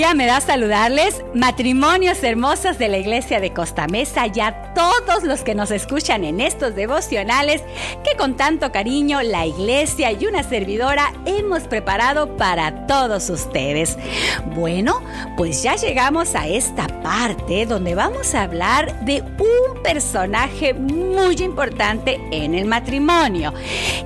alegría me da saludarles, matrimonios hermosos de la iglesia de Costa Mesa y a todos los que nos escuchan en estos devocionales que con tanto cariño la iglesia y una servidora hemos preparado para todos ustedes. Bueno, pues ya llegamos a esta parte donde vamos a hablar de un personaje muy importante en el matrimonio.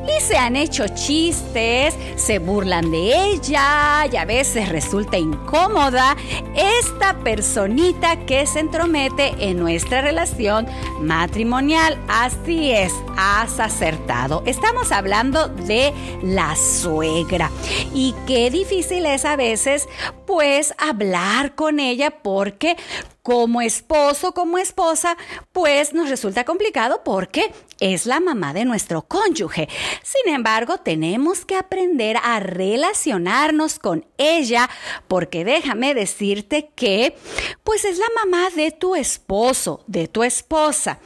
Y se han hecho chistes, se burlan de ella y a veces resulta incómoda esta personita que se entromete en nuestra relación matrimonial. Así es, has acertado. Estamos hablando de la suegra. Y qué difícil es a veces, pues, hablar con ella porque como esposo, como esposa, pues nos resulta complicado porque es la mamá de nuestro cónyuge. Sin embargo, tenemos que aprender a relacionarnos con ella porque déjame decirte que pues es la mamá de tu esposo, de tu esposa.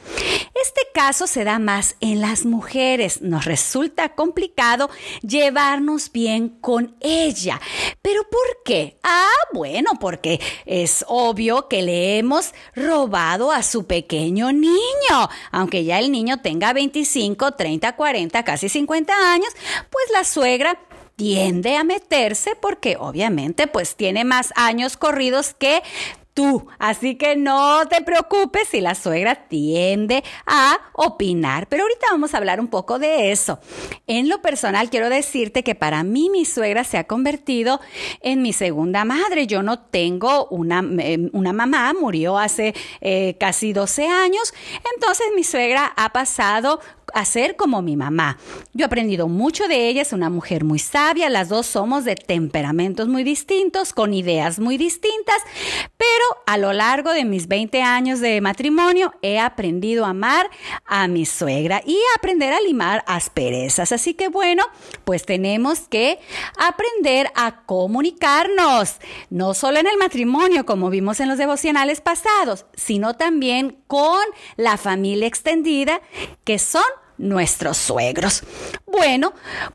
Este caso se da más en las mujeres. Nos resulta complicado llevarnos bien con ella. ¿Pero por qué? Ah, bueno, porque es obvio que le hemos robado a su pequeño niño. Aunque ya el niño tenga 25, 30, 40, casi 50 años, pues la suegra tiende a meterse porque obviamente pues tiene más años corridos que Así que no te preocupes si la suegra tiende a opinar. Pero ahorita vamos a hablar un poco de eso. En lo personal quiero decirte que para mí mi suegra se ha convertido en mi segunda madre. Yo no tengo una, em, una mamá, murió hace eh, casi 12 años. Entonces mi suegra ha pasado a ser como mi mamá. Yo he aprendido mucho de ella, es una mujer muy sabia, las dos somos de temperamentos muy distintos, con ideas muy distintas, pero a lo largo de mis 20 años de matrimonio he aprendido a amar a mi suegra y a aprender a limar asperezas. Así que bueno, pues tenemos que aprender a comunicarnos, no solo en el matrimonio, como vimos en los devocionales pasados, sino también con la familia extendida, que son nuestros suegros. Bueno,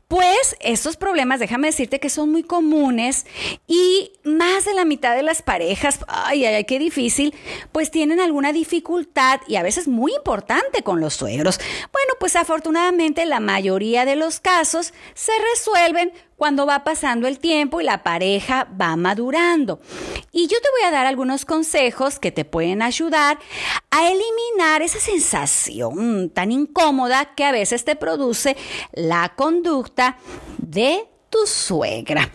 pues estos problemas, déjame decirte que son muy comunes y más de la mitad de las parejas, ay, ay, qué difícil, pues tienen alguna dificultad y a veces muy importante con los suegros. Bueno, pues afortunadamente la mayoría de los casos se resuelven cuando va pasando el tiempo y la pareja va madurando. Y yo te voy a dar algunos consejos que te pueden ayudar a eliminar esa sensación tan incómoda que a veces te produce la conducta de tu suegra.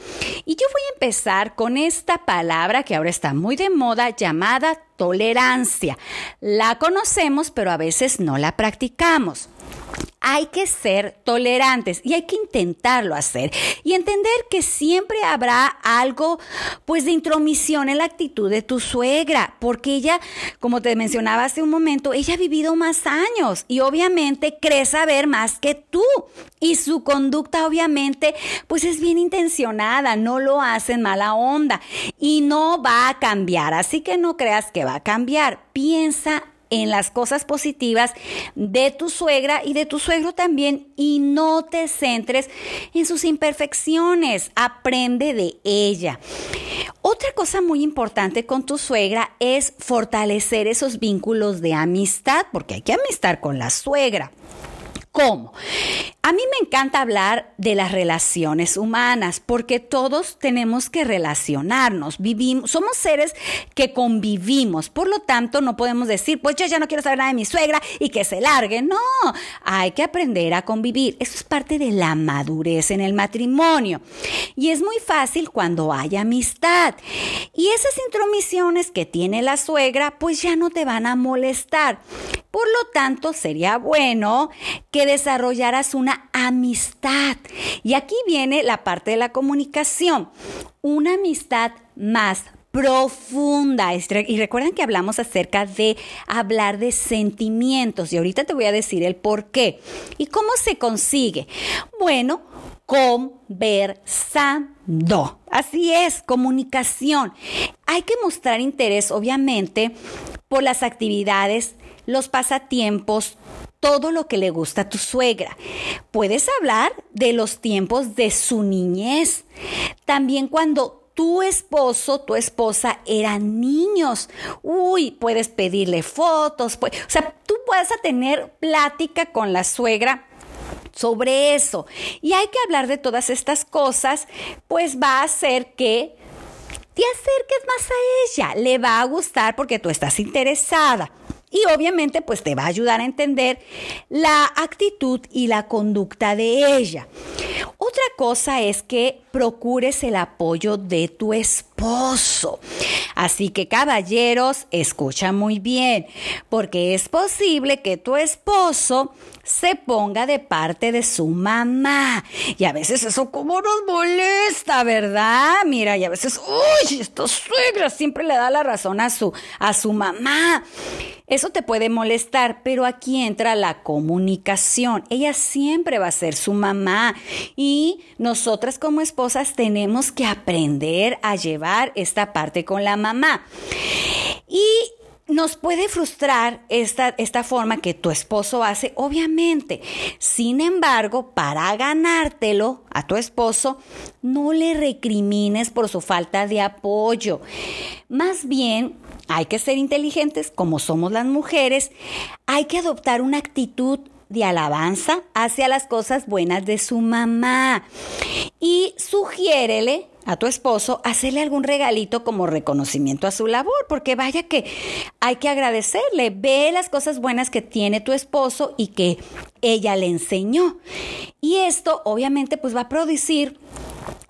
Y yo voy a empezar con esta palabra que ahora está muy de moda llamada tolerancia. La conocemos, pero a veces no la practicamos hay que ser tolerantes y hay que intentarlo hacer. Y entender que siempre habrá algo pues de intromisión en la actitud de tu suegra, porque ella, como te mencionaba hace un momento, ella ha vivido más años y obviamente cree saber más que tú. Y su conducta obviamente pues es bien intencionada, no lo hace en mala onda y no va a cambiar, así que no creas que va a cambiar, piensa en las cosas positivas de tu suegra y de tu suegro también y no te centres en sus imperfecciones, aprende de ella. Otra cosa muy importante con tu suegra es fortalecer esos vínculos de amistad, porque hay que amistar con la suegra. ¿Cómo? A mí me encanta hablar de las relaciones humanas porque todos tenemos que relacionarnos, vivimos, somos seres que convivimos, por lo tanto no podemos decir, pues yo ya no quiero saber nada de mi suegra y que se largue, no, hay que aprender a convivir, eso es parte de la madurez en el matrimonio. Y es muy fácil cuando hay amistad. Y esas intromisiones que tiene la suegra pues ya no te van a molestar. Por lo tanto, sería bueno que desarrollaras una amistad. Y aquí viene la parte de la comunicación. Una amistad más profunda. Y recuerden que hablamos acerca de hablar de sentimientos y ahorita te voy a decir el por qué. ¿Y cómo se consigue? Bueno, conversando. Así es, comunicación. Hay que mostrar interés, obviamente, por las actividades los pasatiempos, todo lo que le gusta a tu suegra. Puedes hablar de los tiempos de su niñez. También cuando tu esposo, tu esposa eran niños. Uy, puedes pedirle fotos, o sea, tú puedes tener plática con la suegra sobre eso. Y hay que hablar de todas estas cosas, pues va a hacer que te acerques más a ella. Le va a gustar porque tú estás interesada. Y obviamente pues te va a ayudar a entender la actitud y la conducta de ella. Otra cosa es que procures el apoyo de tu esposo. Así que caballeros, escucha muy bien, porque es posible que tu esposo se ponga de parte de su mamá. Y a veces eso como nos molesta, ¿verdad? Mira, y a veces, uy, esta suegra siempre le da la razón a su, a su mamá. Eso te puede molestar, pero aquí entra la comunicación. Ella siempre va a ser su mamá y nosotras como esposas tenemos que aprender a llevar esta parte con la mamá. Y nos puede frustrar esta, esta forma que tu esposo hace, obviamente. Sin embargo, para ganártelo a tu esposo, no le recrimines por su falta de apoyo. Más bien, hay que ser inteligentes como somos las mujeres. Hay que adoptar una actitud de alabanza hacia las cosas buenas de su mamá. Y sugiérele a tu esposo hacerle algún regalito como reconocimiento a su labor, porque vaya que hay que agradecerle, ve las cosas buenas que tiene tu esposo y que ella le enseñó. Y esto obviamente pues va a producir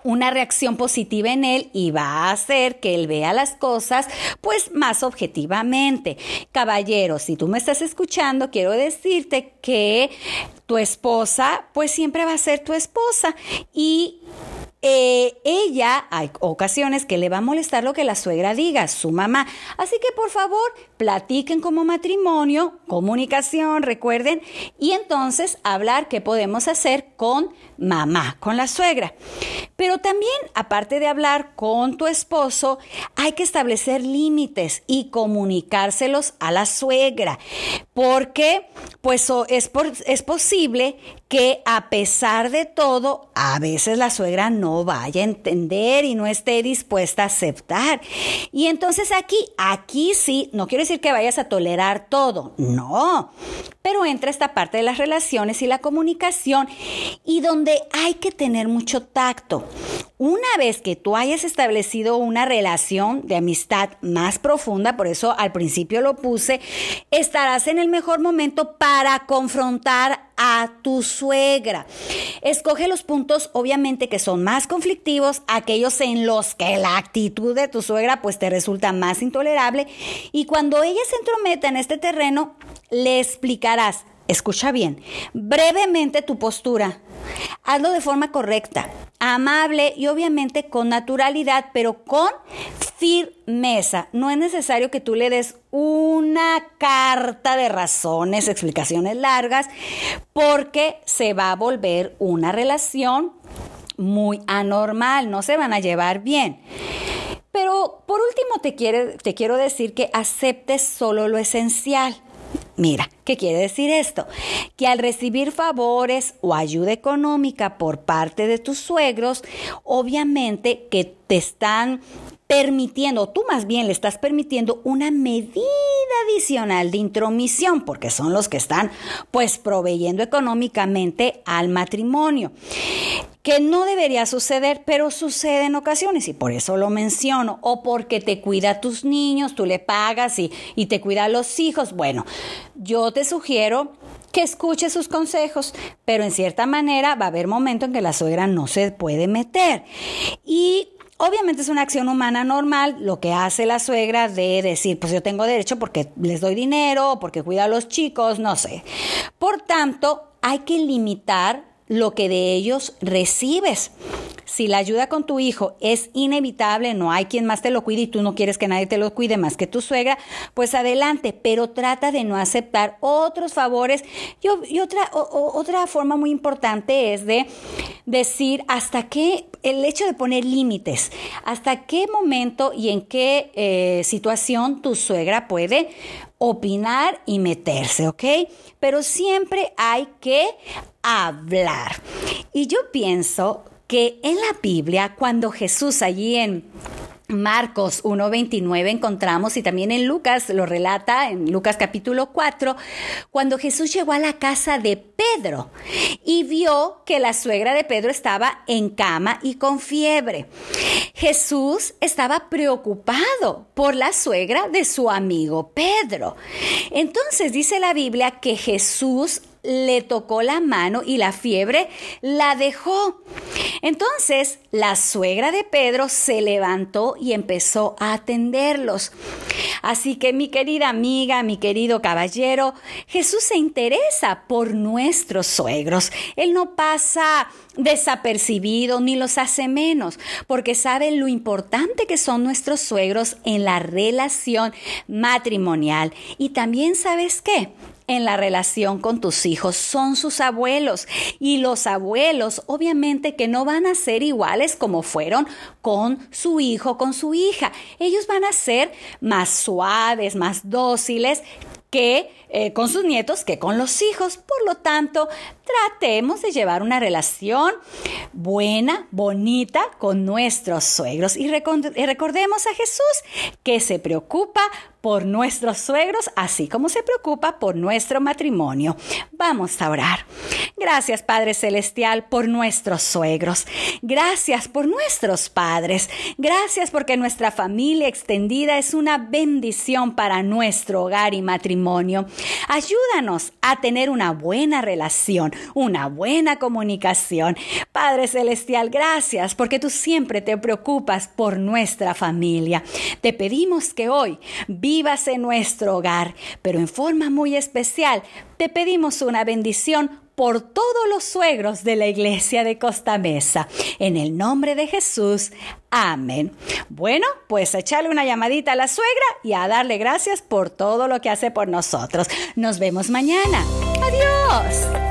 una reacción positiva en él y va a hacer que él vea las cosas pues más objetivamente. Caballero, si tú me estás escuchando, quiero decirte que tu esposa pues siempre va a ser tu esposa y eh, ella, hay ocasiones que le va a molestar lo que la suegra diga, su mamá. Así que por favor, platiquen como matrimonio, comunicación, recuerden, y entonces hablar qué podemos hacer con mamá, con la suegra. Pero también, aparte de hablar con tu esposo, hay que establecer límites y comunicárselos a la suegra, porque pues es, es posible que a pesar de todo, a veces la suegra no vaya a entender y no esté dispuesta a aceptar. Y entonces aquí, aquí sí, no quiero decir que vayas a tolerar todo, no, pero entra esta parte de las relaciones y la comunicación y donde hay que tener mucho tacto. Una vez que tú hayas establecido una relación de amistad más profunda, por eso al principio lo puse, estarás en el mejor momento para confrontar a tu suegra. Escoge los puntos obviamente que son más conflictivos, aquellos en los que la actitud de tu suegra pues te resulta más intolerable y cuando ella se entrometa en este terreno, le escucha bien, brevemente tu postura. Hazlo de forma correcta, amable y obviamente con naturalidad, pero con firmeza. No es necesario que tú le des una carta de razones, explicaciones largas, porque se va a volver una relación muy anormal, no se van a llevar bien. Pero por último te, te quiero decir que aceptes solo lo esencial. Mira, ¿qué quiere decir esto? Que al recibir favores o ayuda económica por parte de tus suegros, obviamente que te están permitiendo, tú más bien le estás permitiendo una medida adicional de intromisión, porque son los que están pues proveyendo económicamente al matrimonio que no debería suceder, pero sucede en ocasiones y por eso lo menciono, o porque te cuida a tus niños, tú le pagas y, y te cuida a los hijos. Bueno, yo te sugiero que escuche sus consejos, pero en cierta manera va a haber momento en que la suegra no se puede meter. Y Obviamente es una acción humana normal lo que hace la suegra de decir, pues yo tengo derecho porque les doy dinero, porque cuida a los chicos, no sé. Por tanto, hay que limitar lo que de ellos recibes. Si la ayuda con tu hijo es inevitable, no hay quien más te lo cuide y tú no quieres que nadie te lo cuide más que tu suegra, pues adelante, pero trata de no aceptar otros favores. Y, otra, otra forma muy importante es de decir hasta qué, el hecho de poner límites, hasta qué momento y en qué eh, situación tu suegra puede opinar y meterse, ¿ok? Pero siempre hay que hablar. Y yo pienso que en la Biblia, cuando Jesús allí en Marcos 1.29 encontramos y también en Lucas lo relata, en Lucas capítulo 4, cuando Jesús llegó a la casa de Pedro y vio que la suegra de Pedro estaba en cama y con fiebre. Jesús estaba preocupado por la suegra de su amigo Pedro. Entonces dice la Biblia que Jesús le tocó la mano y la fiebre la dejó. Entonces la suegra de Pedro se levantó y empezó a atenderlos. Así que mi querida amiga, mi querido caballero, Jesús se interesa por nuestros suegros. Él no pasa desapercibido ni los hace menos, porque sabe lo importante que son nuestros suegros en la relación matrimonial. Y también sabes qué, en la relación con tus hijos son sus abuelos y los abuelos obviamente que no van a ser iguales como fueron con su hijo, con su hija. Ellos van a ser más suaves, más dóciles que eh, con sus nietos que con los hijos. Por lo tanto, tratemos de llevar una relación buena, bonita con nuestros suegros y recordemos a Jesús que se preocupa por nuestros suegros, así como se preocupa por nuestro matrimonio. Vamos a orar. Gracias Padre Celestial por nuestros suegros. Gracias por nuestros padres. Gracias porque nuestra familia extendida es una bendición para nuestro hogar y matrimonio. Ayúdanos a tener una buena relación, una buena comunicación. Padre Celestial, gracias porque tú siempre te preocupas por nuestra familia. Te pedimos que hoy vivas en nuestro hogar, pero en forma muy especial te pedimos una bendición por todos los suegros de la iglesia de Costa Mesa. En el nombre de Jesús. Amén. Bueno, pues echarle una llamadita a la suegra y a darle gracias por todo lo que hace por nosotros. Nos vemos mañana. Adiós.